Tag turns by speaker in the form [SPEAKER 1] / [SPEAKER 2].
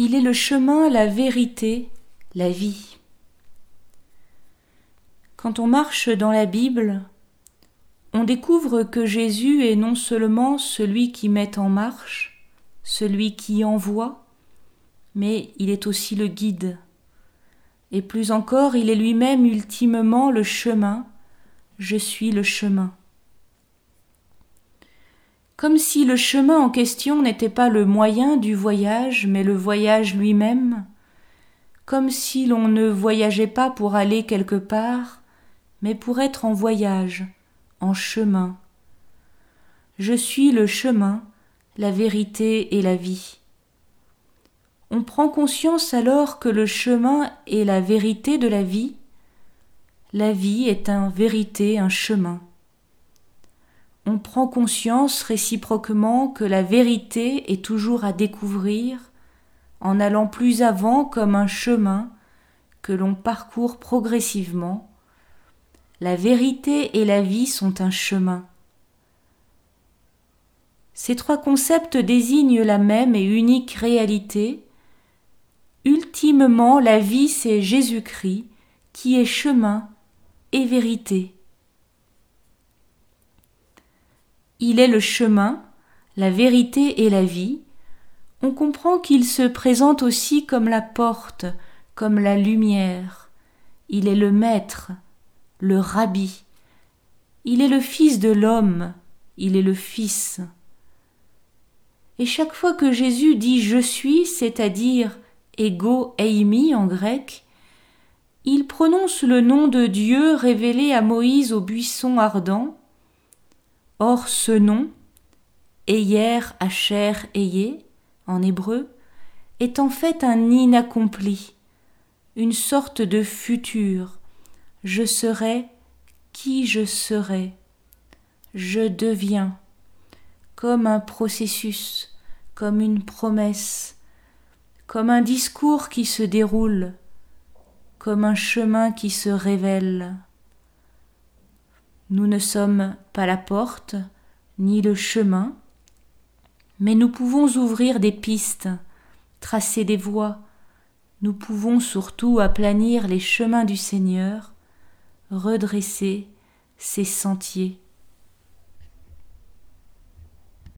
[SPEAKER 1] Il est le chemin, la vérité, la vie. Quand on marche dans la Bible, on découvre que Jésus est non seulement celui qui met en marche, celui qui envoie, mais il est aussi le guide. Et plus encore, il est lui-même ultimement le chemin, je suis le chemin. Comme si le chemin en question n'était pas le moyen du voyage, mais le voyage lui-même, comme si l'on ne voyageait pas pour aller quelque part, mais pour être en voyage, en chemin. Je suis le chemin, la vérité et la vie. On prend conscience alors que le chemin est la vérité de la vie. La vie est en vérité un chemin on prend conscience réciproquement que la vérité est toujours à découvrir en allant plus avant comme un chemin que l'on parcourt progressivement. La vérité et la vie sont un chemin. Ces trois concepts désignent la même et unique réalité. Ultimement, la vie, c'est Jésus-Christ, qui est chemin et vérité. Il est le chemin, la vérité et la vie, on comprend qu'il se présente aussi comme la porte, comme la lumière. Il est le maître, le rabbi. Il est le fils de l'homme, il est le fils. Et chaque fois que Jésus dit je suis, c'est-à-dire ego eimi en grec, il prononce le nom de Dieu révélé à Moïse au buisson ardent, Or ce nom, Eyer Asher Eye, en hébreu, est en fait un inaccompli, une sorte de futur. Je serai qui je serai. Je deviens, comme un processus, comme une promesse, comme un discours qui se déroule, comme un chemin qui se révèle. Nous ne sommes pas la porte, ni le chemin, mais nous pouvons ouvrir des pistes, tracer des voies, nous pouvons surtout aplanir les chemins du Seigneur, redresser ses sentiers.